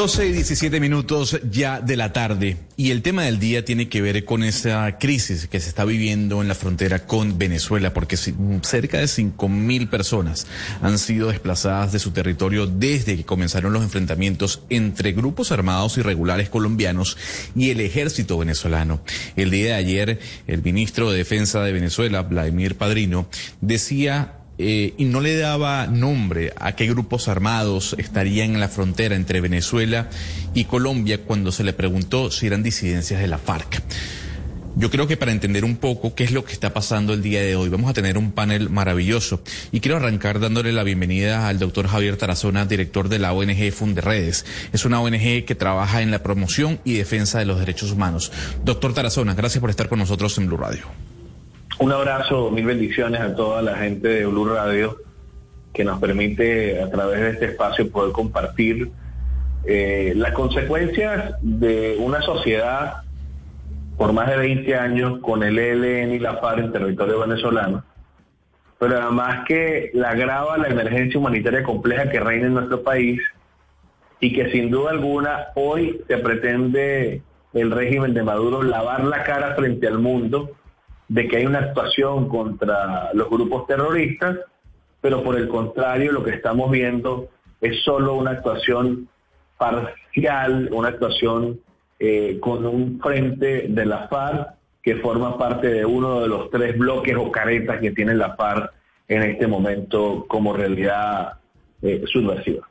12 y 17 minutos ya de la tarde y el tema del día tiene que ver con esa crisis que se está viviendo en la frontera con Venezuela porque cerca de 5 mil personas han sido desplazadas de su territorio desde que comenzaron los enfrentamientos entre grupos armados irregulares colombianos y el ejército venezolano. El día de ayer el ministro de Defensa de Venezuela, Vladimir Padrino, decía eh, y no le daba nombre a qué grupos armados estarían en la frontera entre Venezuela y Colombia cuando se le preguntó si eran disidencias de la FARC. Yo creo que para entender un poco qué es lo que está pasando el día de hoy, vamos a tener un panel maravilloso. Y quiero arrancar dándole la bienvenida al doctor Javier Tarazona, director de la ONG Funderredes. Es una ONG que trabaja en la promoción y defensa de los derechos humanos. Doctor Tarazona, gracias por estar con nosotros en Blue Radio. Un abrazo, mil bendiciones a toda la gente de Blue Radio que nos permite a través de este espacio poder compartir eh, las consecuencias de una sociedad por más de 20 años con el ELN y la FARC en territorio venezolano, pero además que la agrava la emergencia humanitaria compleja que reina en nuestro país y que sin duda alguna hoy se pretende el régimen de Maduro lavar la cara frente al mundo de que hay una actuación contra los grupos terroristas, pero por el contrario lo que estamos viendo es solo una actuación parcial, una actuación eh, con un frente de la FARC que forma parte de uno de los tres bloques o caretas que tiene la FARC en este momento como realidad eh, subversiva.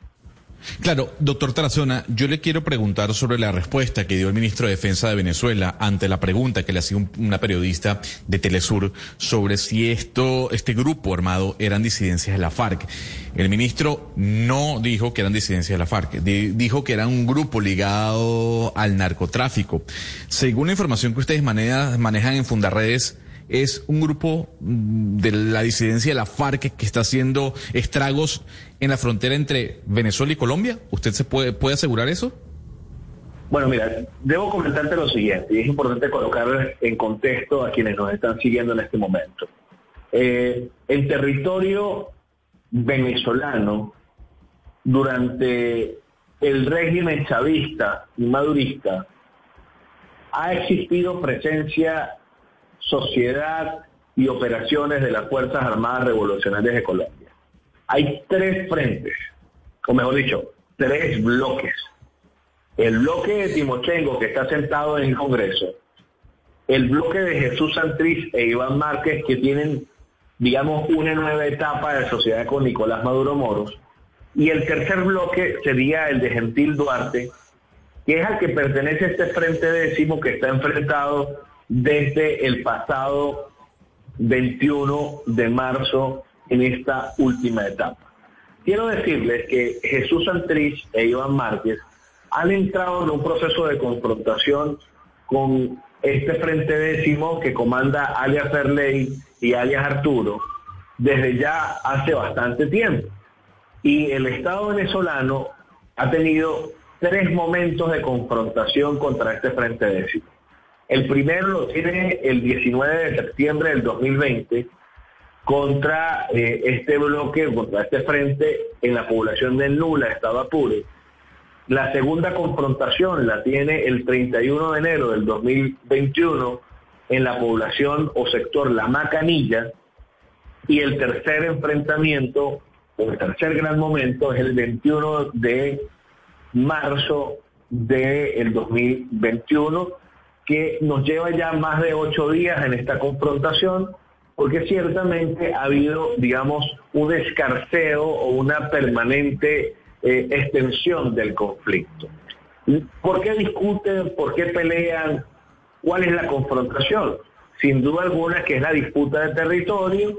Claro, doctor Tarazona, yo le quiero preguntar sobre la respuesta que dio el ministro de Defensa de Venezuela ante la pregunta que le hacía una periodista de Telesur sobre si esto, este grupo armado eran disidencias de la FARC. El ministro no dijo que eran disidencias de la FARC, dijo que era un grupo ligado al narcotráfico. Según la información que ustedes manejan en Fundarredes, es un grupo mm, de la disidencia de la FARC que está haciendo estragos en la frontera entre Venezuela y Colombia. ¿Usted se puede, puede asegurar eso? Bueno, mira, debo comentarte lo siguiente, y es importante colocar en contexto a quienes nos están siguiendo en este momento. Eh, el territorio venezolano durante el régimen chavista y madurista ha existido presencia sociedad y operaciones de las Fuerzas Armadas Revolucionarias de Colombia. Hay tres frentes, o mejor dicho, tres bloques. El bloque de Timochenko, que está sentado en el Congreso, el bloque de Jesús Santriz e Iván Márquez, que tienen, digamos, una nueva etapa de sociedad con Nicolás Maduro Moros, y el tercer bloque sería el de Gentil Duarte, que es al que pertenece este frente décimo que está enfrentado desde el pasado 21 de marzo en esta última etapa. Quiero decirles que Jesús Santrich e Iván Márquez han entrado en un proceso de confrontación con este frente décimo que comanda alias Ferley y alias Arturo desde ya hace bastante tiempo. Y el Estado venezolano ha tenido tres momentos de confrontación contra este frente décimo. El primero lo tiene el 19 de septiembre del 2020 contra eh, este bloque, contra este frente en la población de Nula, Estado Apure. La segunda confrontación la tiene el 31 de enero del 2021 en la población o sector La Macanilla. Y el tercer enfrentamiento, o el tercer gran momento, es el 21 de marzo del 2021 que nos lleva ya más de ocho días en esta confrontación, porque ciertamente ha habido, digamos, un escarceo o una permanente eh, extensión del conflicto. ¿Por qué discuten? ¿Por qué pelean? ¿Cuál es la confrontación? Sin duda alguna que es la disputa de territorio,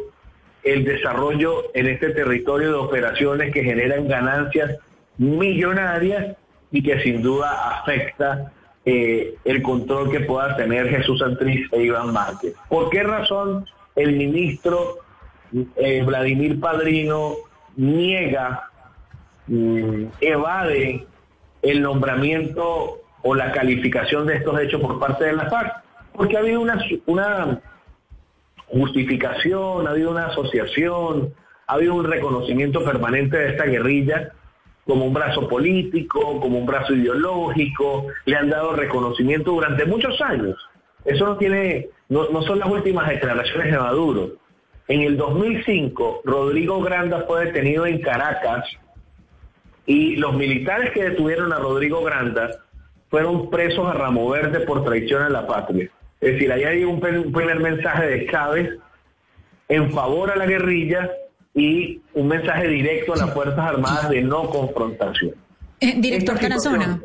el desarrollo en este territorio de operaciones que generan ganancias millonarias y que sin duda afecta eh, el control que pueda tener Jesús Santriz e Iván Márquez. ¿Por qué razón el ministro eh, Vladimir Padrino niega, mm, evade el nombramiento o la calificación de estos hechos por parte de la FARC? Porque ha habido una, una justificación, ha habido una asociación, ha habido un reconocimiento permanente de esta guerrilla como un brazo político, como un brazo ideológico, le han dado reconocimiento durante muchos años. Eso no tiene, no, son las últimas declaraciones de Maduro. En el 2005, Rodrigo Granda fue detenido en Caracas y los militares que detuvieron a Rodrigo Granda fueron presos a Ramo Verde por traición a la patria. Es decir, ahí hay un primer mensaje de Chávez en favor a la guerrilla y un mensaje directo a las Fuerzas Armadas de no confrontación. Eh, director Tarazona.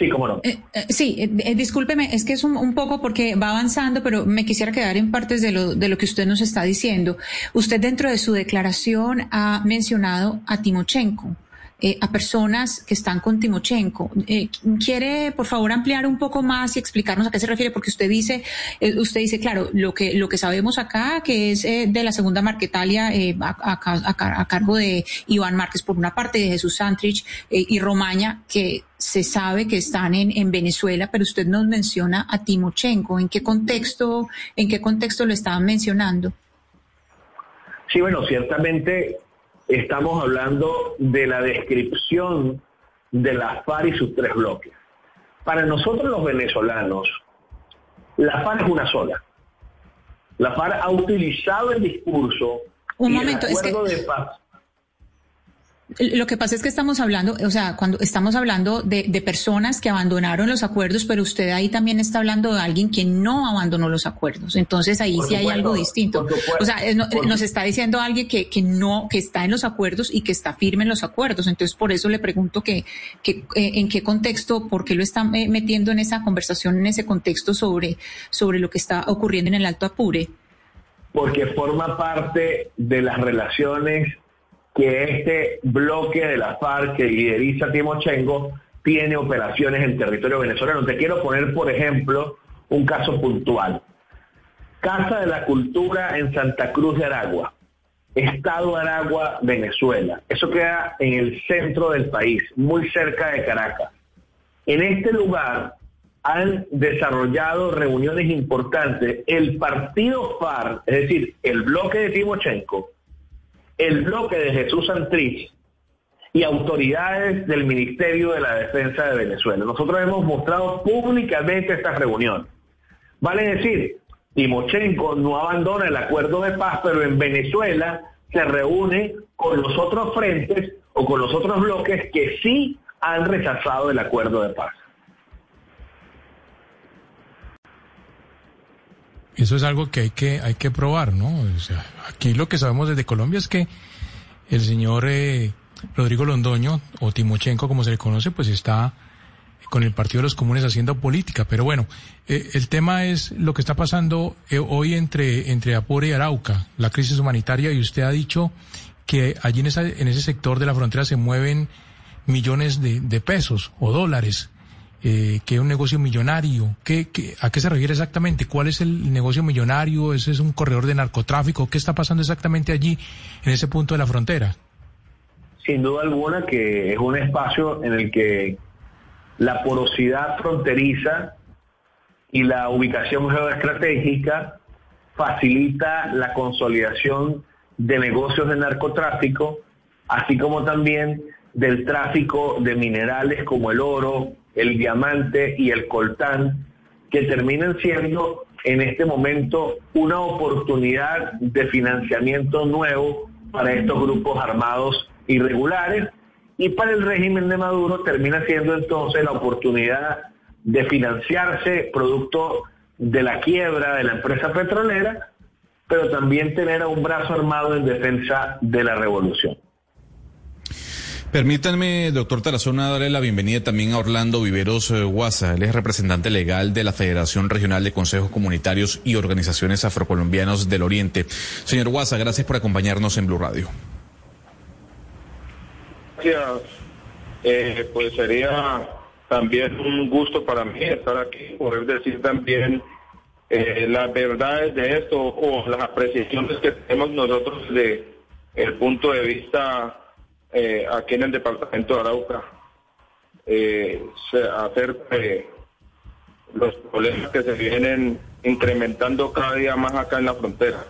Sí, cómo no. Eh, eh, sí, discúlpeme, es que es un, poco porque va avanzando, pero me quisiera quedar en partes de lo, de lo que usted nos está diciendo. Usted dentro de su declaración ha mencionado a Timochenko. Eh, a personas que están con Timochenko. Eh, ¿Quiere, por favor, ampliar un poco más y explicarnos a qué se refiere? Porque usted dice, eh, usted dice, claro, lo que, lo que sabemos acá, que es de la segunda Marquetalia a, a, cargo de Iván Márquez por una parte, de Jesús Santrich y Romaña, que se sabe que están en, en Venezuela, pero usted nos menciona a Timochenko. ¿En qué contexto, en qué contexto lo estaban mencionando? Sí, bueno, ciertamente estamos hablando de la descripción de la FARC y sus tres bloques. Para nosotros los venezolanos, la FARC es una sola. La FARC ha utilizado el discurso Un momento, es que... de paz lo que pasa es que estamos hablando, o sea, cuando estamos hablando de, de, personas que abandonaron los acuerdos, pero usted ahí también está hablando de alguien que no abandonó los acuerdos. Entonces ahí sí hay algo distinto. O sea, nos está diciendo alguien que, que no, que está en los acuerdos y que está firme en los acuerdos. Entonces por eso le pregunto que, que eh, en qué contexto, por qué lo están eh, metiendo en esa conversación, en ese contexto sobre, sobre lo que está ocurriendo en el Alto Apure. Porque forma parte de las relaciones que este bloque de la FARC que lideriza Timochenko tiene operaciones en territorio venezolano. Te quiero poner, por ejemplo, un caso puntual. Casa de la Cultura en Santa Cruz de Aragua, Estado Aragua, Venezuela. Eso queda en el centro del país, muy cerca de Caracas. En este lugar han desarrollado reuniones importantes el partido FARC, es decir, el bloque de Timochenko, el bloque de Jesús Santrich y autoridades del Ministerio de la Defensa de Venezuela. Nosotros hemos mostrado públicamente esta reunión. Vale decir, Timochenko no abandona el acuerdo de paz, pero en Venezuela se reúne con los otros frentes o con los otros bloques que sí han rechazado el acuerdo de paz. Eso es algo que hay que, hay que probar, ¿no? O sea, aquí lo que sabemos desde Colombia es que el señor eh, Rodrigo Londoño, o Timochenko como se le conoce, pues está con el Partido de los Comunes haciendo política. Pero bueno, eh, el tema es lo que está pasando eh, hoy entre, entre Apure y Arauca, la crisis humanitaria, y usted ha dicho que allí en, esa, en ese sector de la frontera se mueven millones de, de pesos o dólares eh, que es un negocio millonario. ¿Qué, a qué se refiere exactamente? ¿Cuál es el negocio millonario? ¿Ese es un corredor de narcotráfico? ¿Qué está pasando exactamente allí, en ese punto de la frontera? Sin duda alguna que es un espacio en el que la porosidad fronteriza y la ubicación geoestratégica facilita la consolidación de negocios de narcotráfico, así como también del tráfico de minerales como el oro, el diamante y el coltán, que terminan siendo en este momento una oportunidad de financiamiento nuevo para estos grupos armados irregulares y para el régimen de Maduro termina siendo entonces la oportunidad de financiarse producto de la quiebra de la empresa petrolera, pero también tener a un brazo armado en defensa de la revolución. Permítanme, doctor Tarazona, darle la bienvenida también a Orlando Viveros eh, Guasa. Él es representante legal de la Federación Regional de Consejos Comunitarios y Organizaciones Afrocolombianos del Oriente. Señor Guasa, gracias por acompañarnos en Blue Radio. Gracias. Eh, pues sería también un gusto para mí estar aquí, poder decir también eh, las verdades de esto o las apreciaciones que tenemos nosotros de el punto de vista eh, aquí en el departamento de Arauca eh, acerca de los problemas que se vienen incrementando cada día más acá en la frontera.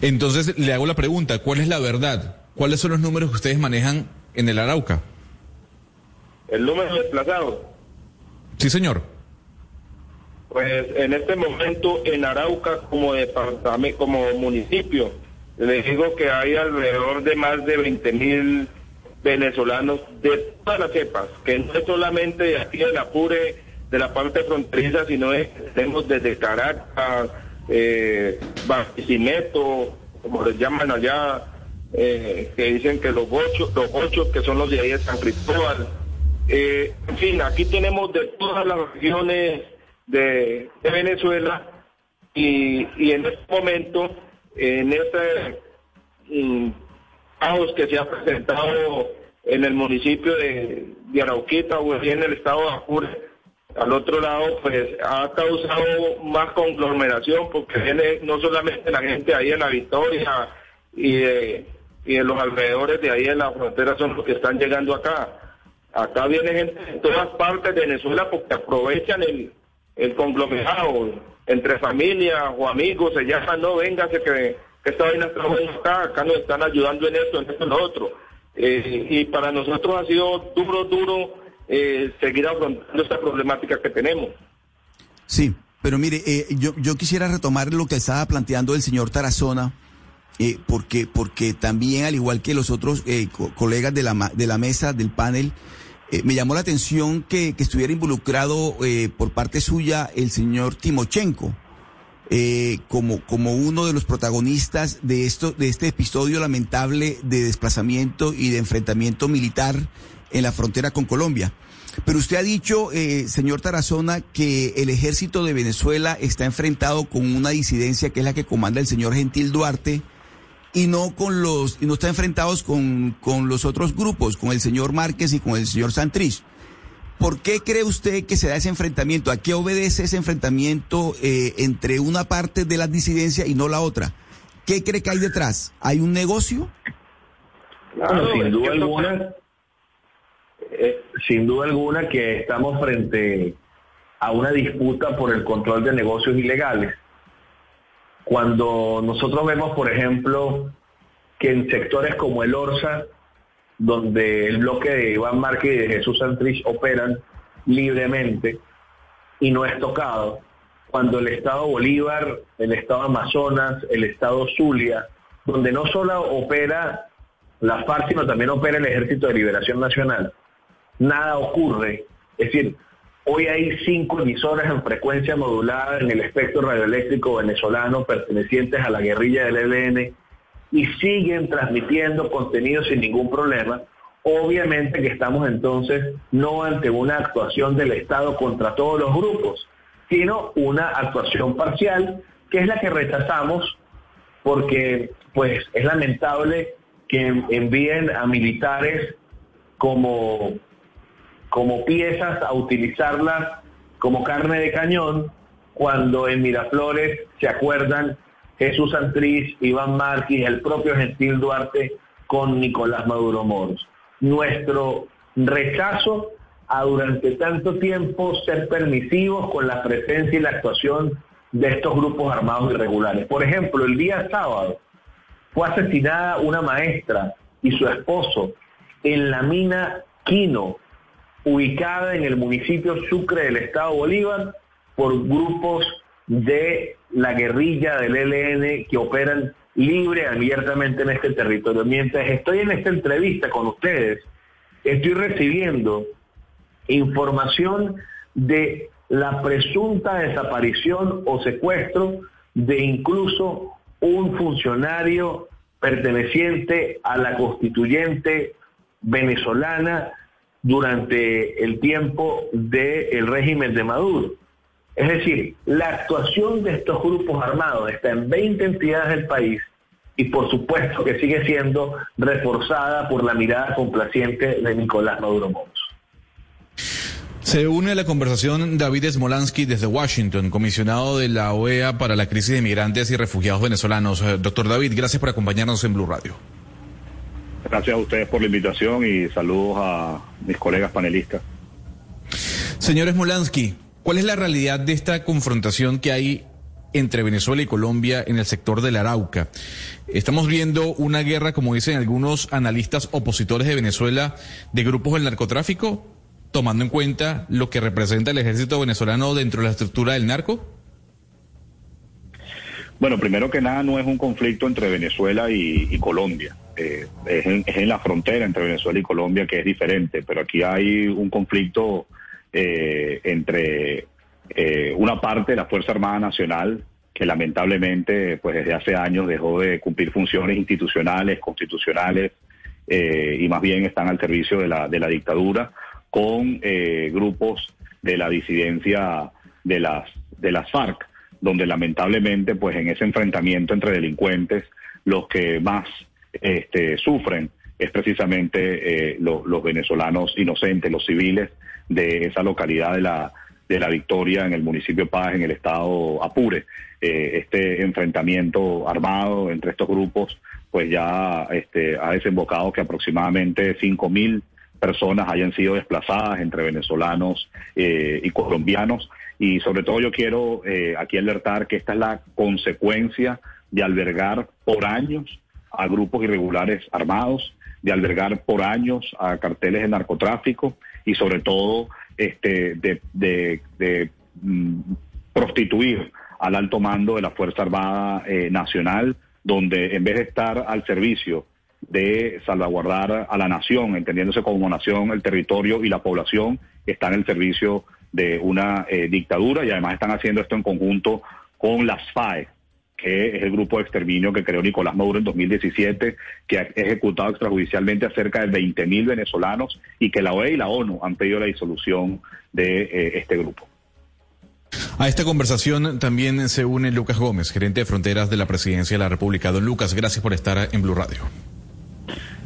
Entonces le hago la pregunta, ¿cuál es la verdad? ¿Cuáles son los números que ustedes manejan en el Arauca? ¿El número de desplazados? Sí, señor. Pues en este momento en Arauca como departamento, como municipio, les digo que hay alrededor de más de 20 mil venezolanos de todas las cepas, que no es solamente de aquí de la Pure, de la parte fronteriza, sino es, tenemos desde Caracas, eh, Barquisimeto, como les llaman allá, eh, que dicen que los ocho, los ocho que son los de ahí de San Cristóbal. Eh, en fin, aquí tenemos de todas las regiones de, Venezuela y, y, en este momento, en este mm, caos que se ha presentado en el municipio de, Arauquita o en el estado de Apure, al otro lado, pues ha causado más conglomeración porque viene no solamente la gente ahí en la Victoria y de, y de los alrededores de ahí en la frontera son los que están llegando acá. Acá viene gente de todas partes de Venezuela porque aprovechan el conglomerado entre familias o amigos, se llaman, no, véngase que, que esta vaina está acá, acá nos están ayudando en esto, en esto, en lo otro. Eh, y para nosotros ha sido duro, duro eh, seguir afrontando esta problemática que tenemos. Sí, pero mire, eh, yo, yo quisiera retomar lo que estaba planteando el señor Tarazona, eh, porque, porque también, al igual que los otros eh, colegas de la, de la mesa, del panel, me llamó la atención que, que estuviera involucrado por parte suya el señor Timochenko. como, como uno de los protagonistas de esto, de este episodio lamentable de desplazamiento y de enfrentamiento militar en la frontera con Colombia. Pero usted ha dicho, eh, señor Tarazona, que el ejército de Venezuela está enfrentado con una disidencia que es la que comanda el señor Gentil Duarte y no con los, y no está enfrentados con, con los otros grupos, con el señor Márquez y con el señor Santrich. ¿Por qué cree usted que se da ese enfrentamiento? ¿A qué obedece ese enfrentamiento eh, entre una parte de la disidencia y no la otra? ¿Qué cree que hay detrás? ¿Hay un negocio? Claro, sin duda alguna eh, sin duda alguna que estamos frente a una disputa por el control de negocios ilegales. Cuando nosotros vemos, por ejemplo, que en sectores como el Orsa, donde el bloque de Iván Márquez y de Jesús Santrich operan libremente y no es tocado, cuando el Estado Bolívar, el Estado Amazonas, el Estado Zulia, donde no solo opera la FARC, sino también opera el Ejército de Liberación Nacional, nada ocurre. Es decir, hoy hay cinco emisoras en frecuencia modulada en el espectro radioeléctrico venezolano pertenecientes a la guerrilla del ELN y siguen transmitiendo contenido sin ningún problema. Obviamente que estamos entonces no ante una actuación del Estado contra todos los grupos, sino una actuación parcial, que es la que rechazamos porque pues es lamentable que envíen a militares como como piezas a utilizarlas como carne de cañón cuando en Miraflores se acuerdan Jesús Santriz, Iván Márquez, el propio Gentil Duarte con Nicolás Maduro Moros. Nuestro rechazo a durante tanto tiempo ser permisivos con la presencia y la actuación de estos grupos armados irregulares. Por ejemplo, el día sábado fue asesinada una maestra y su esposo en la mina Quino, ubicada en el municipio Sucre del Estado Bolívar por grupos de la guerrilla del ELN que operan libre abiertamente en este territorio. Mientras estoy en esta entrevista con ustedes, estoy recibiendo información de la presunta desaparición o secuestro de incluso un funcionario perteneciente a la constituyente venezolana durante el tiempo del régimen de Maduro. Es decir, la actuación de estos grupos armados está en 20 entidades del país y por supuesto que sigue siendo reforzada por la mirada complaciente de Nicolás Maduro Moros. Se une a la conversación David Smolansky desde Washington, comisionado de la OEA para la crisis de migrantes y refugiados venezolanos. Doctor David, gracias por acompañarnos en Blue Radio. Gracias a ustedes por la invitación y saludos a mis colegas panelistas. Señor Smolansky, ¿cuál es la realidad de esta confrontación que hay entre Venezuela y Colombia en el sector del Arauca? Estamos viendo una guerra, como dicen algunos analistas opositores de Venezuela, de grupos del narcotráfico tomando en cuenta lo que representa el ejército venezolano dentro de la estructura del narco? Bueno, primero que nada no es un conflicto entre Venezuela y, Colombia. Eh, es, en, la frontera entre Venezuela y Colombia que es diferente, pero aquí hay un conflicto eh, entre eh, una parte de la Fuerza Armada Nacional que lamentablemente pues desde hace años dejó de cumplir funciones institucionales, constitucionales y más bien están al servicio de la, de la dictadura con eh, grupos de la disidencia de las, de las FARC, donde lamentablemente pues en ese enfrentamiento entre delincuentes los que más este, sufren es precisamente eh, los venezolanos inocentes, los civiles de esa localidad de la, de la Victoria en el municipio Paz, en el estado Apure. Eh, este enfrentamiento armado entre estos grupos pues ya este, ha desembocado que aproximadamente 5.000 personas hayan sido desplazadas entre venezolanos eh, y colombianos. Y sobre todo yo quiero eh, aquí alertar que esta es la consecuencia de albergar por años a grupos irregulares armados, de albergar por años a carteles de narcotráfico y sobre todo este, de, mm, prostituir al alto mando de la Fuerza Armada eh, Nacional, donde en vez de estar al servicio de salvaguardar a la nación, entendiéndose como nación el territorio y la población que está en el servicio de una eh, dictadura y además están haciendo esto en conjunto con las FAE, que es el grupo de exterminio que creó Nicolás Maduro en 2017, que ha ejecutado extrajudicialmente a cerca de 20.000 venezolanos y que la OEA y la ONU han pedido la disolución de eh, este grupo. A esta conversación también se une Lucas Gómez, gerente de fronteras de la Presidencia de la República. Don Lucas, gracias por estar en Blue Radio.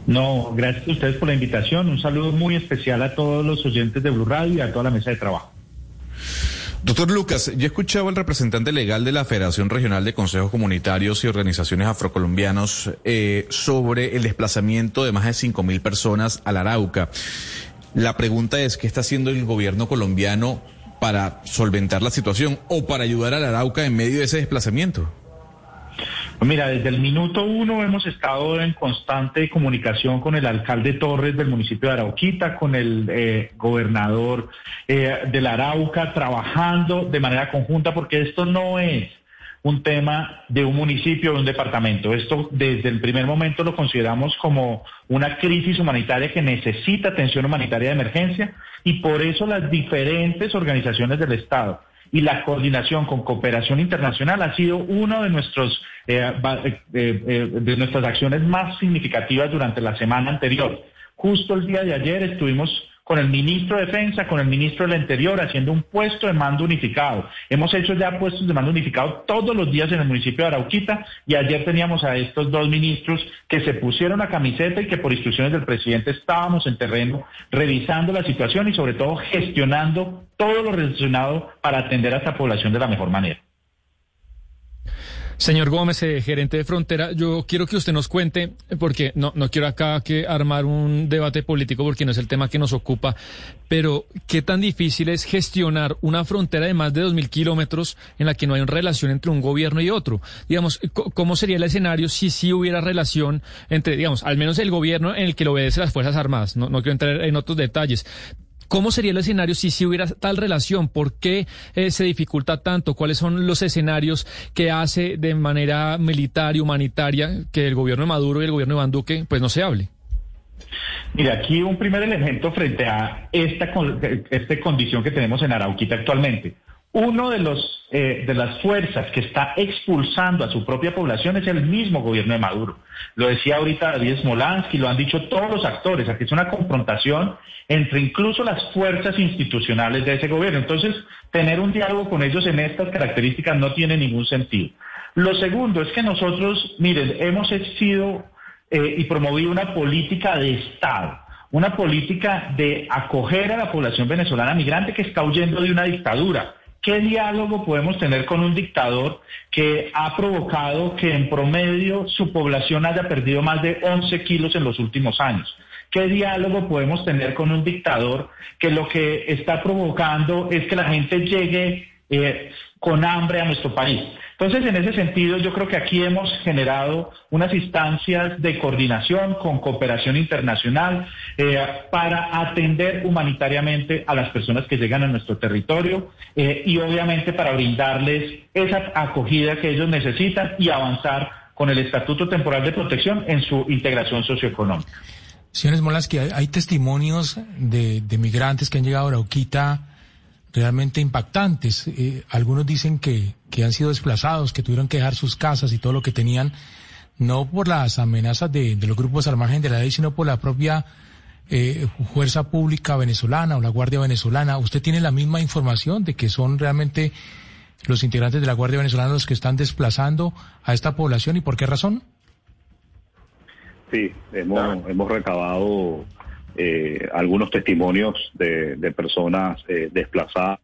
No, gracias a ustedes por la invitación. Un saludo muy especial a todos los oyentes de Blue Radio y a toda la mesa de trabajo. Doctor Lucas, yo escuchaba al representante legal de la Federación Regional de Consejos Comunitarios y Organizaciones Afrocolombianos eh, sobre el desplazamiento de más de cinco mil personas al Arauca. La pregunta es, ¿qué está haciendo el gobierno colombiano para solventar la situación o para ayudar al Arauca en medio de ese desplazamiento? Mira, desde el minuto uno hemos estado en constante comunicación con el alcalde Torres del municipio de Arauquita, con el eh, gobernador eh, de la Arauca, trabajando de manera conjunta, porque esto no es un tema de un municipio o de un departamento. Esto desde el primer momento lo consideramos como una crisis humanitaria que necesita atención humanitaria de emergencia y por eso las diferentes organizaciones del Estado y la coordinación con cooperación internacional ha sido uno de nuestros de nuestras acciones más significativas durante la semana anterior. Justo el día de ayer estuvimos con el ministro de Defensa, con el ministro del Interior, haciendo un puesto de mando unificado. Hemos hecho ya puestos de mando unificado todos los días en el municipio de Arauquita y ayer teníamos a estos dos ministros que se pusieron la camiseta y que por instrucciones del presidente estábamos en terreno revisando la situación y sobre todo gestionando todo lo relacionado para atender a esta población de la mejor manera. Señor Gómez, eh, gerente de Frontera, yo quiero que usted nos cuente, porque no, no quiero acá que armar un debate político porque no es el tema que nos ocupa, pero qué tan difícil es gestionar una frontera de más de 2.000 kilómetros en la que no hay una relación entre un gobierno y otro. Digamos, ¿cómo sería el escenario si sí hubiera relación entre, digamos, al menos el gobierno en el que lo obedece las Fuerzas Armadas? No, no quiero entrar en otros detalles ¿Cómo sería el escenario si sí hubiera tal relación? ¿Por qué eh, se dificulta tanto? ¿Cuáles son los escenarios que hace de manera militar y humanitaria que el gobierno de Maduro y el gobierno de Iván pues no se hable? Mira, aquí un primer elemento frente a esta, esta condición que tenemos en Arauquita actualmente. Uno de, los, eh, de las fuerzas que está expulsando a su propia población es el mismo gobierno de Maduro. Lo decía ahorita David Smolansky, lo han dicho todos los actores, aquí es una confrontación entre incluso las fuerzas institucionales de ese gobierno. Entonces, tener un diálogo con ellos en estas características no tiene ningún sentido. Lo segundo es que nosotros, miren, hemos sido eh, y promovido una política de Estado una política de acoger a la población venezolana migrante que está huyendo de una dictadura. ¿Qué diálogo podemos tener con un dictador que ha provocado que en promedio su población haya perdido más de 11 kilos en los últimos años? ¿Qué diálogo podemos tener con un dictador que lo que está provocando es que la gente llegue eh, con hambre a nuestro país? Entonces, en ese sentido, yo creo que aquí hemos generado unas instancias de coordinación con cooperación internacional eh, para atender humanitariamente a las personas que llegan a nuestro territorio eh, y obviamente para brindarles esa acogida que ellos necesitan y avanzar con el Estatuto Temporal de Protección en su integración socioeconómica. Señores Molas, hay, hay testimonios de, de, migrantes que han llegado a Arauquita realmente impactantes. Eh, algunos dicen que, que han sido desplazados, que tuvieron que dejar sus casas y todo lo que tenían, no por las amenazas de, los grupos al margen de la ley, sino por la propia eh, fuerza pública venezolana o la Guardia Venezolana. ¿Usted tiene la misma información de que son realmente los integrantes de la Guardia Venezolana los que están desplazando a esta población y por qué razón? Sí, hemos, hemos recabado eh, algunos testimonios de, de personas eh, desplazadas.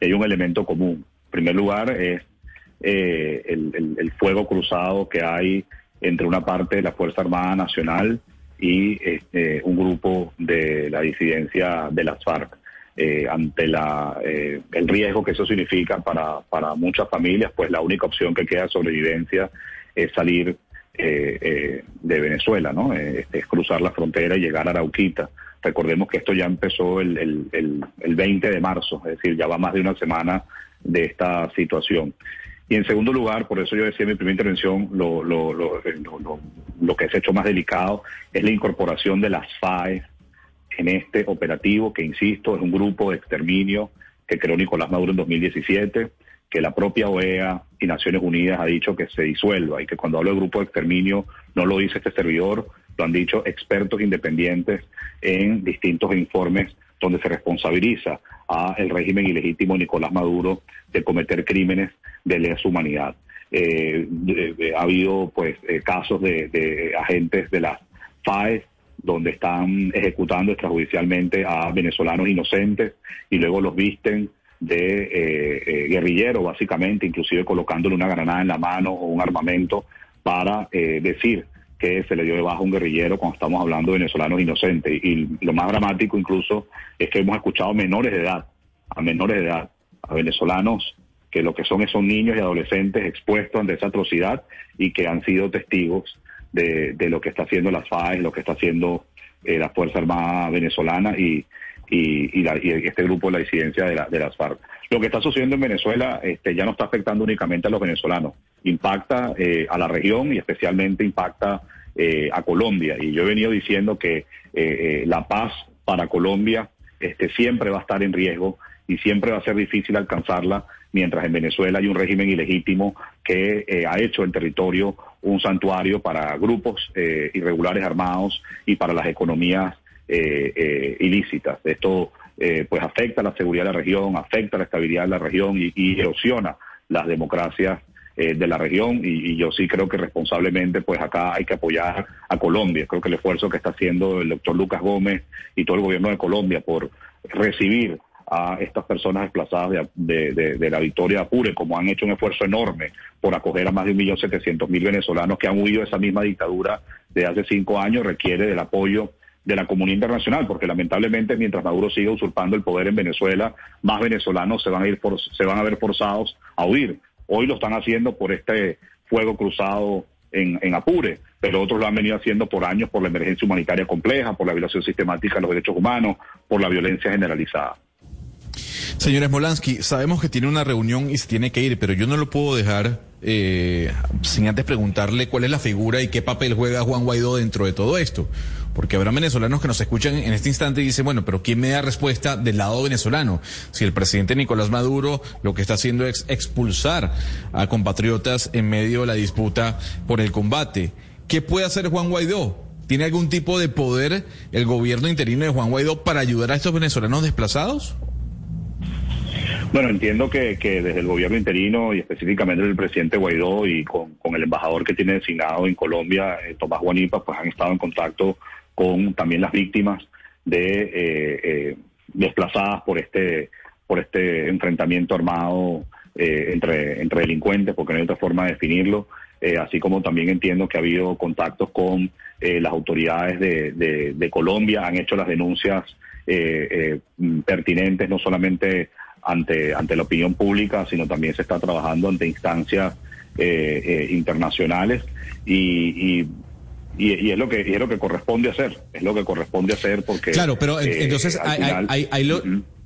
Hay un elemento común. Primer lugar, es eh, el, el, fuego cruzado que hay entre una parte de la Fuerza Armada Nacional y este, un grupo de la disidencia de las FARC. Eh, ante la, eh, el riesgo que eso significa para, para muchas familias, pues la única opción que queda de sobrevivencia es salir eh, eh, de Venezuela, ¿no? Eh, es cruzar la frontera y llegar a Arauquita. Recordemos que esto ya empezó el, el, el, el, 20 de marzo, es decir, ya va más de una semana de esta situación. Y en segundo lugar, por eso yo decía en mi primera intervención, lo, lo, lo, lo, lo que es hecho más delicado es la incorporación de las FAE en este operativo, que insisto, es un grupo de exterminio que creó Nicolás Maduro en 2017 que la propia OEA y Naciones Unidas ha dicho que se disuelva y que cuando hablo de grupo de exterminio no lo dice este servidor, lo han dicho expertos independientes en distintos informes donde se responsabiliza a el régimen ilegítimo Nicolás Maduro de cometer crímenes de lesa humanidad. Eh, de, ha habido pues eh, casos de, de, agentes de las FAES donde están ejecutando extrajudicialmente a venezolanos inocentes y luego los visten de eh, eh, guerrillero, básicamente, inclusive colocándole una granada en la mano o un armamento para eh, decir que se le dio de baja un guerrillero cuando estamos hablando de venezolanos inocentes. Y lo más dramático incluso es que hemos escuchado menores de edad, a menores de edad, a venezolanos que lo que son son niños y adolescentes expuestos ante esa atrocidad y que han sido testigos de, de lo que está haciendo las FAES, lo que está haciendo eh, la Fuerza Armada venezolana y, y, y, la, y, este grupo de la disidencia de, la, de, las FARC. Lo que está sucediendo en Venezuela este, ya no está afectando únicamente a los venezolanos, impacta eh, a la región y especialmente impacta eh, a Colombia. Y yo he venido diciendo que eh, eh, la paz para Colombia este, siempre va a estar en riesgo y siempre va a ser difícil alcanzarla mientras en Venezuela hay un régimen ilegítimo que eh, ha hecho el territorio un santuario para grupos eh, irregulares armados y para las economías ilícitas. Esto eh, pues afecta la seguridad de la región, afecta la estabilidad de la región y, erosiona las democracias eh, de la región y, y, yo sí creo que responsablemente pues acá hay que apoyar a Colombia. Creo que el esfuerzo que está haciendo el doctor Lucas Gómez y todo el gobierno de Colombia por recibir a estas personas desplazadas de, de, de, de, la Victoria Apure, como han hecho un esfuerzo enorme por acoger a más de un millón setecientos mil venezolanos que han huido de esa misma dictadura de hace cinco años, requiere del apoyo de la comunidad internacional, porque lamentablemente mientras Maduro siga usurpando el poder en Venezuela, más venezolanos se van a ir por, se van a ver forzados a huir. Hoy lo están haciendo por este fuego cruzado en, en, Apure, pero otros lo han venido haciendo por años por la emergencia humanitaria compleja, por la violación sistemática de los derechos humanos, por la violencia generalizada. Señores Molansky, sabemos que tiene una reunión y se tiene que ir, pero yo no lo puedo dejar eh, sin antes preguntarle cuál es la figura y qué papel juega Juan Guaidó dentro de todo esto. Porque habrá venezolanos que nos escuchan en este instante y dicen, bueno, pero ¿quién me da respuesta del lado venezolano? Si el presidente Nicolás Maduro lo que está haciendo es expulsar a compatriotas en medio de la disputa por el combate. ¿Qué puede hacer Juan Guaidó? ¿Tiene algún tipo de poder el gobierno interino de Juan Guaidó para ayudar a estos venezolanos desplazados? Bueno, entiendo que, que, desde el gobierno interino y específicamente el presidente Guaidó y con, el embajador que tiene designado en Colombia, eh, Tomás Guanipa, pues han estado en contacto con también las víctimas de desplazadas por este por este enfrentamiento armado entre entre delincuentes, porque no hay otra forma de definirlo. así como también entiendo que ha habido contactos con las autoridades de, Colombia, han hecho las denuncias pertinentes, no solamente ante, ante la opinión pública, sino también se está trabajando ante instancias eh, eh, internacionales y y, es lo que es lo que corresponde hacer es lo que corresponde hacer porque claro pero eh, entonces hay, lo,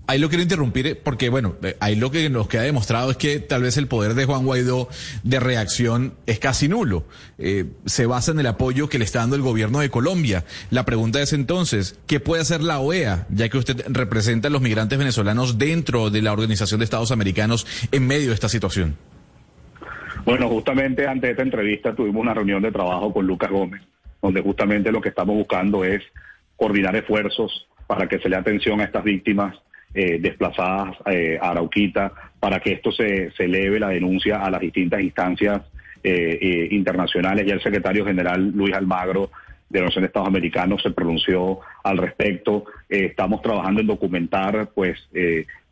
ahí lo quiero interrumpir eh, porque, bueno, eh, ahí lo que nos queda demostrado es que tal vez el poder de Juan Guaidó de reacción es casi nulo. Eh, se basa en el apoyo que le está dando el gobierno de Colombia. La pregunta es entonces, ¿qué puede hacer la OEA, ya que usted representa a los migrantes venezolanos dentro de la Organización de Estados Americanos en medio de esta situación? Bueno, justamente antes de esta entrevista tuvimos una reunión de trabajo con Lucas Gómez, donde justamente lo que estamos buscando es coordinar esfuerzos para que se le atención a estas víctimas eh, desplazadas eh, a Arauquita, para que esto se, eleve la denuncia a las distintas instancias eh, internacionales. Ya el secretario general Luis Almagro de la Nación de Estados Americanos se pronunció al respecto. estamos trabajando en documentar pues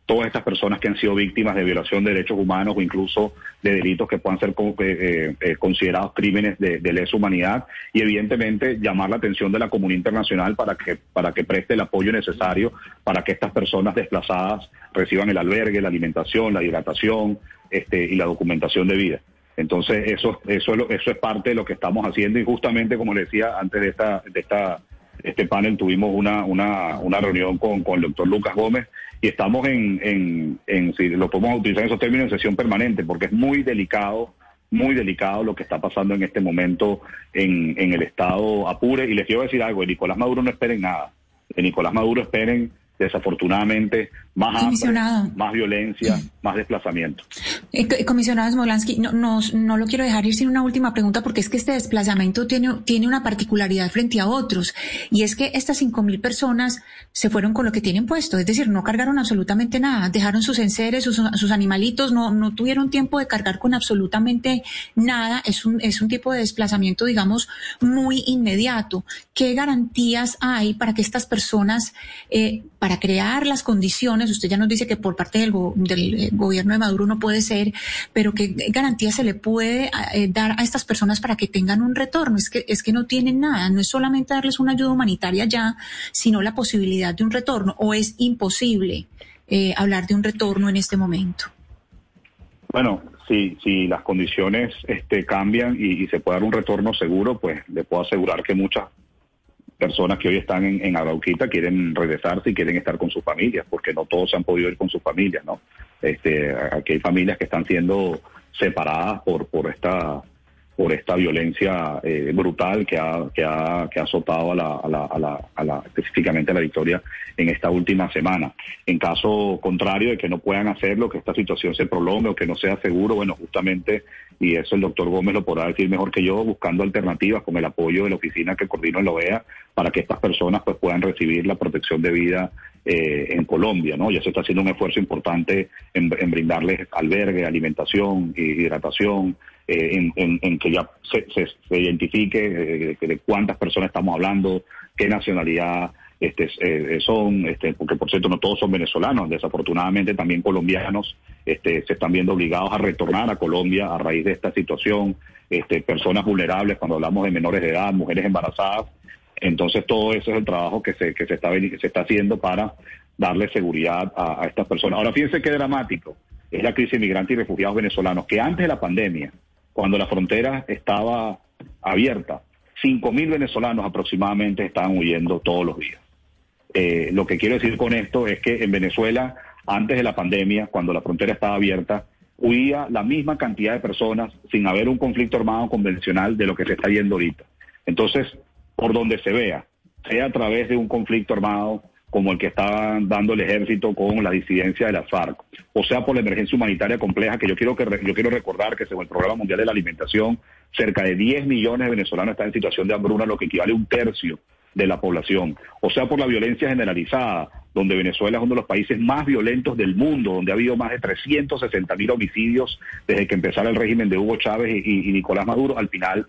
todas estas personas que han sido víctimas de violación de derechos humanos o incluso de delitos que puedan ser eh, eh, considerados crímenes de, lesa humanidad y evidentemente llamar la atención de la comunidad internacional para que para que preste el apoyo necesario para que estas personas desplazadas reciban el albergue, la alimentación, la hidratación este, y la documentación de vida. Entonces eso eso eso es parte de lo que estamos haciendo y justamente como le decía antes de esta de esta este panel tuvimos una, una, una reunión con, con el doctor Lucas Gómez y estamos en, en, en, si lo podemos utilizar en esos términos, en sesión permanente, porque es muy delicado, muy delicado lo que está pasando en este momento en, en el estado Apure. Y les quiero decir algo, de Nicolás Maduro no esperen nada. De Nicolás Maduro esperen desafortunadamente más hambre, más violencia, más desplazamiento. Eh, comisionado Smolansky, no, no, no, lo quiero dejar ir sin una última pregunta porque es que este desplazamiento tiene, tiene una particularidad frente a otros y es que estas cinco mil personas se fueron con lo que tienen puesto, es decir, no cargaron absolutamente nada, dejaron sus enseres, sus, sus animalitos, no, no tuvieron tiempo de cargar con absolutamente nada, es un, es un tipo de desplazamiento, digamos, muy inmediato. ¿Qué garantías hay para que estas personas, eh, para crear las condiciones, usted ya nos dice que por parte del, del, gobierno de Maduro no puede ser, pero qué garantía se le puede eh, dar a estas personas para que tengan un retorno? Es que, es que no tienen nada, no es solamente darles una ayuda humanitaria ya, sino la posibilidad de un retorno, o es imposible eh, hablar de un retorno en este momento. Bueno, si, si las condiciones este, cambian y, y, se puede dar un retorno seguro, pues le puedo asegurar que muchas personas que hoy están en, en Arauquita quieren regresarse y quieren estar con sus familias, porque no todos se han podido ir con sus familias, ¿no? Este, aquí hay familias que están siendo separadas por, por esta por esta violencia eh, brutal que ha, que ha, que ha azotado a la, a, la, a, la, a la, específicamente a la victoria en esta última semana. En caso contrario de que no puedan hacerlo, que esta situación se prolongue o que no sea seguro, bueno, justamente, y eso el doctor Gómez lo podrá decir mejor que yo, buscando alternativas con el apoyo de la oficina que coordino en la OEA para que estas personas pues puedan recibir la protección de vida eh, en Colombia, ¿no? Ya se está haciendo un esfuerzo importante en, brindarles albergue, alimentación, hidratación, eh, en, que ya se, se, identifique eh, de cuántas personas estamos hablando, qué nacionalidad este, eh, son, este, porque por cierto no todos son venezolanos, desafortunadamente también colombianos este, se están viendo obligados a retornar a Colombia a raíz de esta situación, este, personas vulnerables cuando hablamos de menores de edad, mujeres embarazadas, entonces todo eso es el trabajo que se, que se, está, se está haciendo para darle seguridad a, a estas personas. Ahora fíjense qué dramático es la crisis de migrantes y refugiados venezolanos, que antes de la pandemia, cuando la frontera estaba abierta, 5.000 venezolanos aproximadamente estaban huyendo todos los días. Eh, lo que quiero decir con esto es que en Venezuela, antes de la pandemia, cuando la frontera estaba abierta, huía la misma cantidad de personas sin haber un conflicto armado convencional de lo que se está yendo ahorita. Entonces, por donde se vea, sea a través de un conflicto armado, como el que está dando el ejército con la disidencia de las FARC, o sea por la emergencia humanitaria compleja que yo quiero que yo quiero recordar que según el Programa Mundial de la Alimentación, cerca de 10 millones de venezolanos están en situación de hambruna, lo que equivale a un tercio de la población, o sea por la violencia generalizada, donde Venezuela es uno de los países más violentos del mundo, donde ha habido más de 360 mil homicidios desde que empezara el régimen de Hugo Chávez y, Nicolás Maduro, al final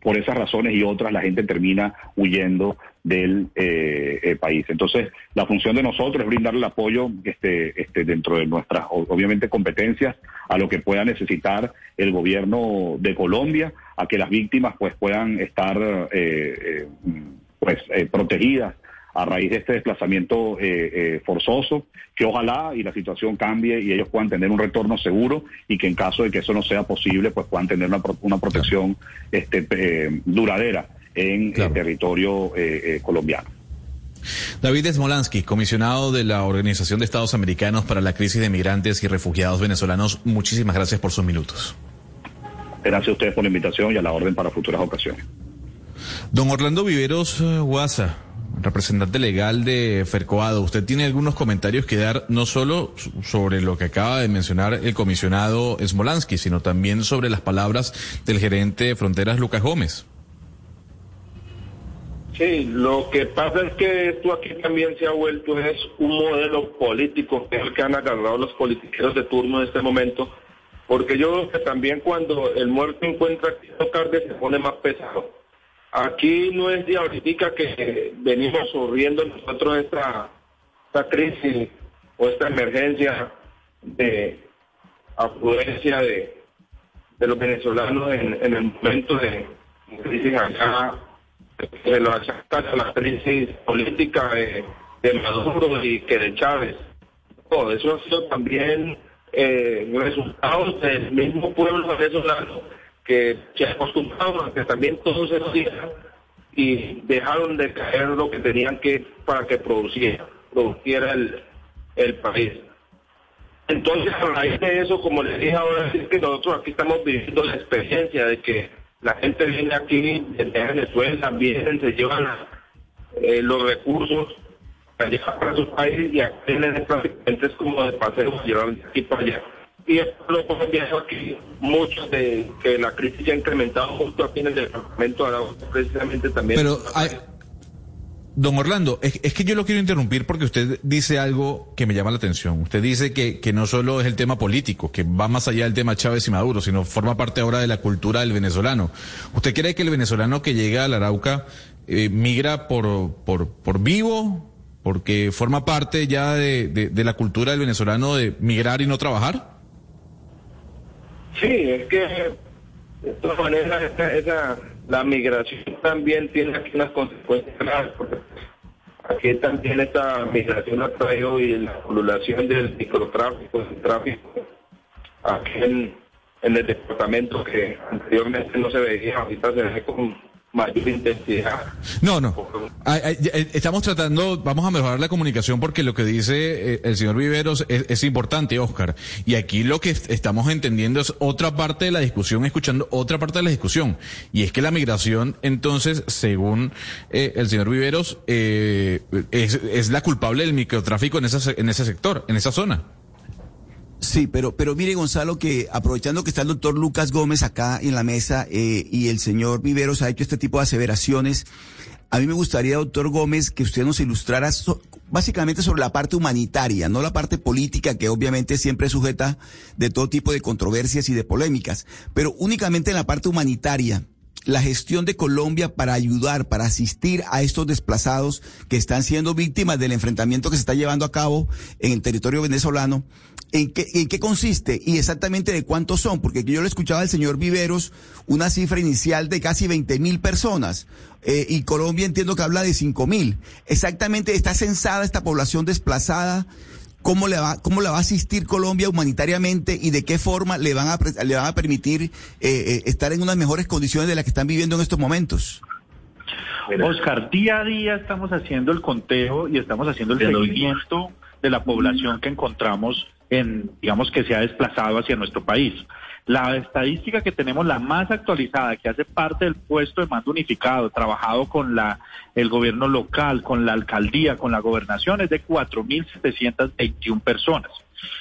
por esas razones y otras la gente termina huyendo del eh, eh, país. Entonces, la función de nosotros es brindarle el apoyo este, este, dentro de nuestras, obviamente, competencias a lo que pueda necesitar el gobierno de Colombia, a que las víctimas pues puedan estar eh, pues protegidas a raíz de este desplazamiento forzoso, que ojalá y la situación cambie y ellos puedan tener un retorno seguro y que en caso de que eso no sea posible, pues puedan tener una, una protección este, duradera en el territorio eh, eh, colombiano. David Smolansky, comisionado de la Organización de Estados Americanos para la Crisis de Migrantes y Refugiados Venezolanos, muchísimas gracias por sus minutos. Gracias a ustedes por la invitación y a la orden para futuras ocasiones. Don Orlando Viveros eh, Guasa, representante legal de Fercoado, usted tiene algunos comentarios que dar no solo sobre lo que acaba de mencionar el comisionado Smolansky, sino también sobre las palabras del gerente de Fronteras Lucas Gómez. Sí, lo que pasa es que esto aquí también se ha vuelto es un modelo político, que es el que han agarrado los politiqueros de turno en este momento, porque yo creo que también cuando el muerto encuentra a tarde se pone más pesado. Aquí no es de ahorita que venimos sufriendo nosotros esta, esta crisis o esta emergencia de afluencia de, los venezolanos en, el momento de crisis acá se lo achaca a la crisis política de, Maduro y que de Chávez. Todo eso ha sido también eh, resultado del mismo pueblo venezolano que se ha acostumbrado a que también todos esos días y dejaron de caer lo que tenían que para que produciera, produciera el, país. Entonces, a raíz de eso, como les dije ahora, es que nosotros aquí estamos viviendo la experiencia de que la gente viene aquí desde Venezuela, vienen, se llevan eh, los recursos para llegar para su país y aquí prácticamente es como de paseo, llevan de aquí para allá. Y esto lo colombianos aquí, muchos de que la crisis ya ha incrementado justo aquí en el departamento de precisamente también. Pero hay, Don Orlando, es, que yo lo quiero interrumpir porque usted dice algo que me llama la atención. Usted dice que, que no solo es el tema político, que va más allá del tema Chávez y Maduro, sino forma parte ahora de la cultura del venezolano. ¿Usted cree que el venezolano que llega a la Arauca eh, migra por, por, por vivo, porque forma parte ya de, de, la cultura del venezolano de migrar y no trabajar? Sí, es que de todas maneras esa la migración también tiene aquí unas consecuencias graves, porque aquí también esta migración ha traído y la acumulación del microtráfico, del tráfico, aquí en, en el departamento que anteriormente no se veía, ahorita se ve con mayor intensidad. No, no. Eh, estamos tratando, vamos a mejorar la comunicación porque lo que dice eh, el señor Viveros es, importante, Oscar. Y aquí lo que estamos entendiendo es otra parte de la discusión, escuchando otra parte de la discusión. Y es que la migración, entonces, según eh, el señor Viveros, es, es la culpable del microtráfico en, esa, en ese sector, en esa zona. Sí, pero, pero mire Gonzalo que aprovechando que está el doctor Lucas Gómez acá en la mesa eh, y el señor Viveros ha hecho este tipo de aseveraciones, a mí me gustaría, doctor Gómez, que usted nos ilustrara básicamente sobre la parte humanitaria, no la parte política, que obviamente siempre es sujeta de todo tipo de controversias y de polémicas, pero únicamente en la parte humanitaria la gestión de Colombia para ayudar, para asistir a estos desplazados que están siendo víctimas del enfrentamiento que se está llevando a cabo en el territorio venezolano. ¿En qué, ¿En qué consiste y exactamente de cuántos son? Porque yo le escuchaba al señor Viveros una cifra inicial de casi 20 mil personas eh, y Colombia entiendo que habla de 5 mil. Exactamente, ¿está censada esta población desplazada? Cómo le va, cómo le va a asistir Colombia humanitariamente y de qué forma le van a, le van a permitir eh, eh, estar en unas mejores condiciones de las que están viviendo en estos momentos. Oscar, día a día estamos haciendo el conteo y estamos haciendo el seguimiento de la población que encontramos en, digamos, que se ha desplazado hacia nuestro país. La estadística que tenemos, la más actualizada, que hace parte del puesto de mando unificado, trabajado con la, el gobierno local, con la alcaldía, con la gobernación, es de 4.721 personas.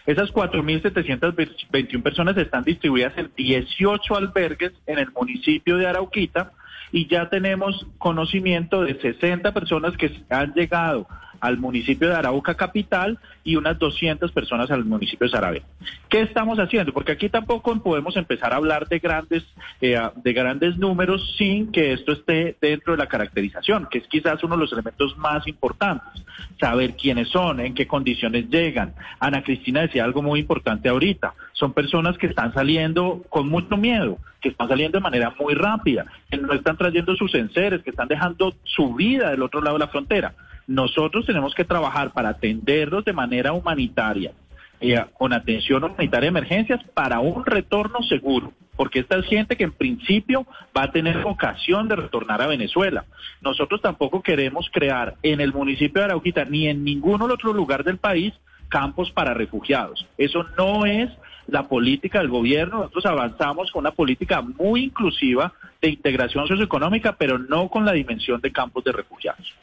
Esas 4.721 personas están distribuidas en 18 albergues en el municipio de Arauquita y ya tenemos conocimiento de 60 personas que han llegado al municipio de Arauca capital y unas 200 personas al municipio de Saravena. ¿Qué estamos haciendo? Porque aquí tampoco podemos empezar a hablar de grandes, eh, de grandes números sin que esto esté dentro de la caracterización, que es quizás uno de los elementos más importantes. Saber quiénes son, en qué condiciones llegan. Ana Cristina decía algo muy importante ahorita. Son personas que están saliendo con mucho miedo, que están saliendo de manera muy rápida, que no están trayendo sus enseres, que están dejando su vida del otro lado de la frontera. Nosotros tenemos que trabajar para atenderlos de manera humanitaria, eh, con atención humanitaria de emergencias para un retorno seguro, porque esta es gente que en principio va a tener ocasión de retornar a Venezuela. Nosotros tampoco queremos crear en el municipio de Arauquita ni en ningún otro lugar del país campos para refugiados. Eso no es la política del gobierno. Nosotros avanzamos con una política muy inclusiva de integración socioeconómica, pero no con la dimensión de campos de refugiados.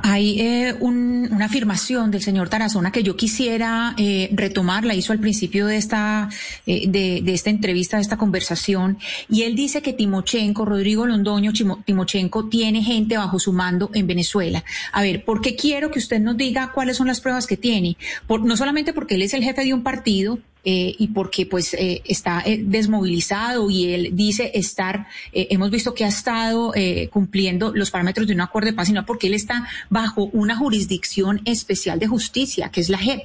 Hay eh, una afirmación del señor Tarazona que yo quisiera eh, retomar, la hizo al principio de esta, eh, de, esta entrevista, de esta conversación, y él dice que Timochenko, Rodrigo Londoño Timochenko, tiene gente bajo su mando en Venezuela. A ver, ¿por qué quiero que usted nos diga cuáles son las pruebas que tiene? no solamente porque él es el jefe de un partido, eh, y porque pues eh, está eh, desmovilizado y él dice estar, hemos visto que ha estado cumpliendo los parámetros de un acuerdo de paz, sino porque él está bajo una jurisdicción especial de justicia, que es la JEP.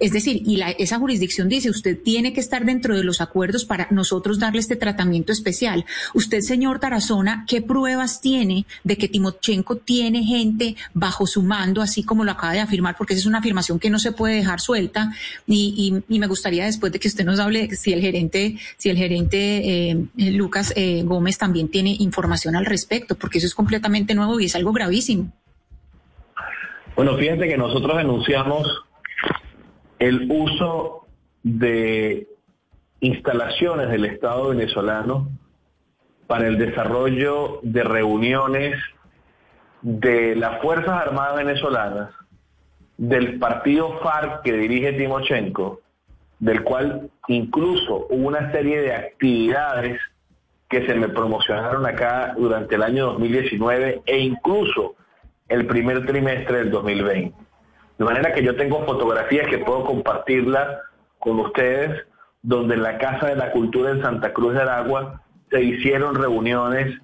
Es decir, y la, esa jurisdicción dice, usted tiene que estar dentro de los acuerdos para nosotros darle este tratamiento especial. Usted, señor Tarazona, ¿qué pruebas tiene de que Timochenko tiene gente bajo su mando, así como lo acaba de afirmar? Porque esa es una afirmación que no se puede dejar suelta y, y, me gustaría después de que usted nos hable si el gerente, si el gerente eh, Lucas eh, Gómez también tiene información al respecto, porque eso es completamente nuevo y es algo gravísimo. Bueno, fíjate que nosotros denunciamos el uso de instalaciones del Estado venezolano para el desarrollo de reuniones de las Fuerzas Armadas venezolanas, del partido FARC que dirige Timochenko, del cual incluso hubo una serie de actividades que se me promocionaron acá durante el año 2019 e incluso el primer trimestre del 2020. De manera que yo tengo fotografías que puedo compartirlas con ustedes, donde en la Casa de la Cultura en Santa Cruz de Aragua se hicieron reuniones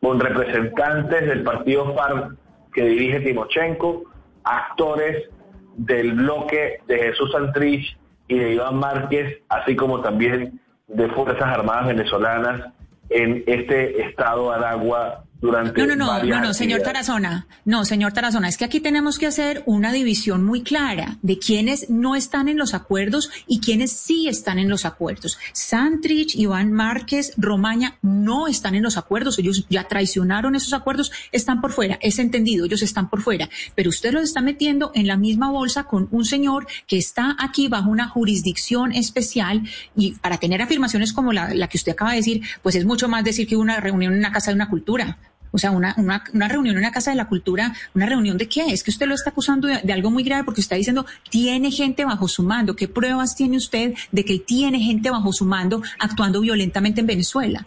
con representantes del partido FARC que dirige Timochenko, actores del bloque de Jesús Santrich y de Iván Márquez, así como también de Fuerzas Armadas Venezolanas en este estado Aragua durante no, no, no, no, no, señor Tarazona, no, señor Tarazona, es que aquí tenemos que hacer una división muy clara de quienes no están en los acuerdos y quienes sí están en los acuerdos. Santrich, Iván Márquez, Romaña no están en los acuerdos, ellos ya traicionaron esos acuerdos, están por fuera, es entendido, ellos están por fuera, pero usted los está metiendo en la misma bolsa con un señor que está aquí bajo una jurisdicción especial y para tener afirmaciones como la, la que usted acaba de decir, pues es mucho más decir que una reunión en una casa de una cultura. O sea, una, una, una, reunión en una casa de la cultura, ¿una reunión de qué? Es que usted lo está acusando de, algo muy grave porque está diciendo, tiene gente bajo su mando. ¿Qué pruebas tiene usted de que tiene gente bajo su mando actuando violentamente en Venezuela?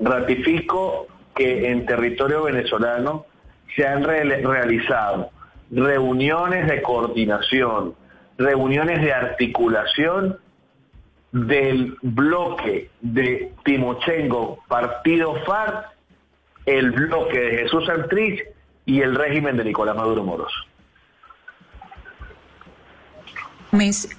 Ratifico que en territorio venezolano se han realizado reuniones de coordinación, reuniones de articulación del bloque de Timochenko, Partido FARC el bloque de Jesús Santrich y el régimen de Nicolás Maduro Moros.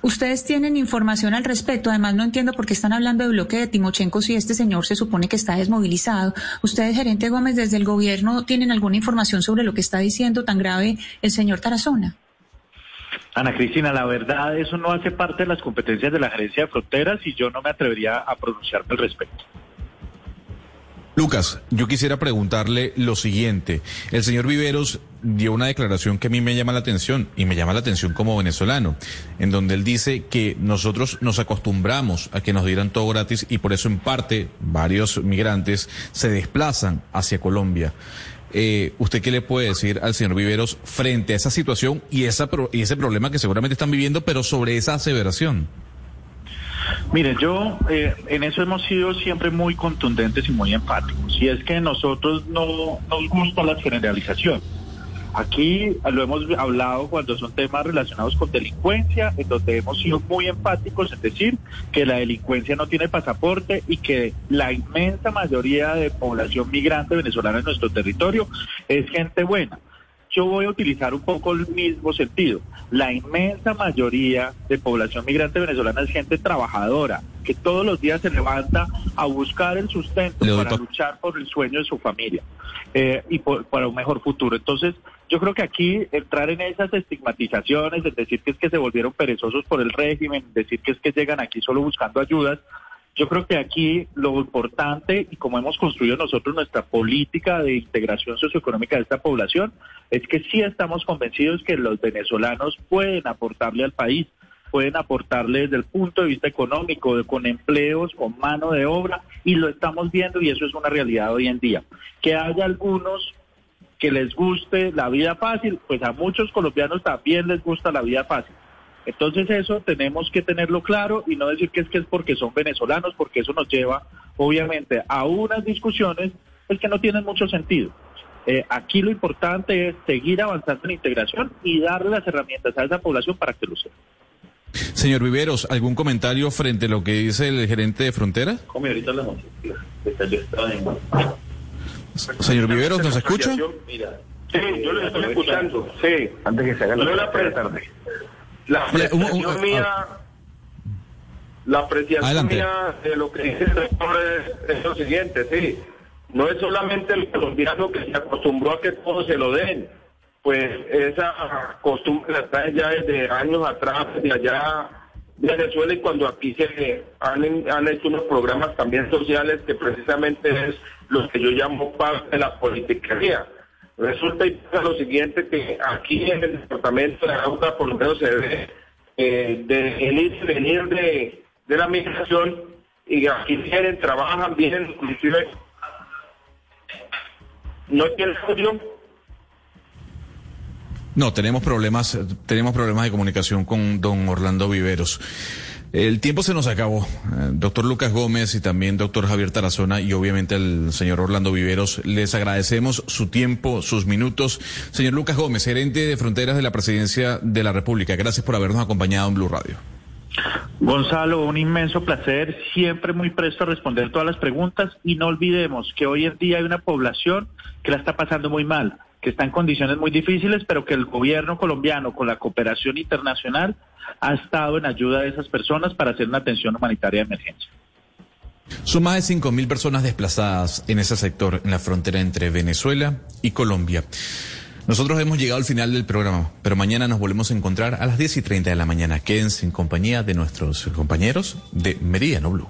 Ustedes tienen información al respecto. Además, no entiendo por qué están hablando del bloque de Timochenko si este señor se supone que está desmovilizado. Ustedes, gerente Gómez, desde el gobierno, ¿tienen alguna información sobre lo que está diciendo tan grave el señor Tarazona? Ana Cristina, la verdad, eso no hace parte de las competencias de la gerencia de fronteras y yo no me atrevería a pronunciarme al respecto. Lucas, yo quisiera preguntarle lo siguiente. El señor Viveros dio una declaración que a mí me llama la atención y me llama la atención como venezolano, en donde él dice que nosotros nos acostumbramos a que nos dieran todo gratis y por eso en parte varios migrantes se desplazan hacia Colombia. Eh, ¿Usted qué le puede decir al señor Viveros frente a esa situación y, esa, y ese problema que seguramente están viviendo, pero sobre esa aseveración? Mire, yo eh, en eso hemos sido siempre muy contundentes y muy empáticos. Y es que nosotros no nos gusta la generalización. Aquí lo hemos hablado cuando son temas relacionados con delincuencia, en donde hemos sido muy empáticos en decir que la delincuencia no tiene pasaporte y que la inmensa mayoría de población migrante venezolana en nuestro territorio es gente buena yo voy a utilizar un poco el mismo sentido. La inmensa mayoría de población migrante venezolana es gente trabajadora, que todos los días se levanta a buscar el sustento para luchar por el sueño de su familia eh, y para un mejor futuro. Entonces, yo creo que aquí entrar en esas estigmatizaciones, de decir que es que se volvieron perezosos por el régimen, decir que es que llegan aquí solo buscando ayudas, yo creo que aquí lo importante y como hemos construido nosotros nuestra política de integración socioeconómica de esta población es que sí estamos convencidos que los venezolanos pueden aportarle al país, pueden aportarle desde el punto de vista económico, con empleos, con mano de obra y lo estamos viendo y eso es una realidad hoy en día. Que haya algunos que les guste la vida fácil, pues a muchos colombianos también les gusta la vida fácil entonces eso tenemos que tenerlo claro y no decir que es que es porque son venezolanos, porque eso nos lleva obviamente a unas discusiones pues, que no tienen mucho sentido. Eh, aquí lo importante es seguir avanzando en integración y darle las herramientas a esa población para que lo sepa. Señor Viveros, ¿algún comentario frente a lo que dice el gerente de frontera? Señor Viveros, ¿nos escucha? Sí, yo lo estoy escuchando. Sí. Antes que se haga la tarde. La apreciación mía, la apreciación mía de lo que dice el doctor es, lo siguiente, sí. No es solamente el colombiano que se acostumbró a que todo se lo den, pues esa costumbre la trae ya desde años atrás, desde allá de Venezuela y cuando aquí se han, han hecho unos programas también sociales que precisamente es lo que yo llamo parte de la politiquería Resulta y lo siguiente que aquí en el departamento de Arauca por lo menos se ve eh, de el venir de, de la migración y aquí vienen, trabajan, vienen inclusive no tiene audio. No, tenemos problemas, tenemos problemas de comunicación con don Orlando Viveros. El tiempo se nos acabó. Eh, doctor Lucas Gómez y también doctor Javier Tarazona y obviamente el señor Orlando Viveros, les agradecemos su tiempo, sus minutos. Señor Lucas Gómez, gerente de Fronteras de la Presidencia de la República, gracias por habernos acompañado en Blue Radio. Gonzalo, un inmenso placer, siempre muy presto a responder todas las preguntas y no olvidemos que hoy en día hay una población que la está pasando muy mal, que está en condiciones muy difíciles, pero que el gobierno colombiano con la cooperación internacional ha estado en ayuda de esas personas para hacer una atención humanitaria de emergencia. Son más de 5.000 personas desplazadas en ese sector, en la frontera entre Venezuela y Colombia. Nosotros hemos llegado al final del programa, pero mañana nos volvemos a encontrar a las 10 y 30 de la mañana. Quédense en compañía de nuestros compañeros de Meridiano Blue.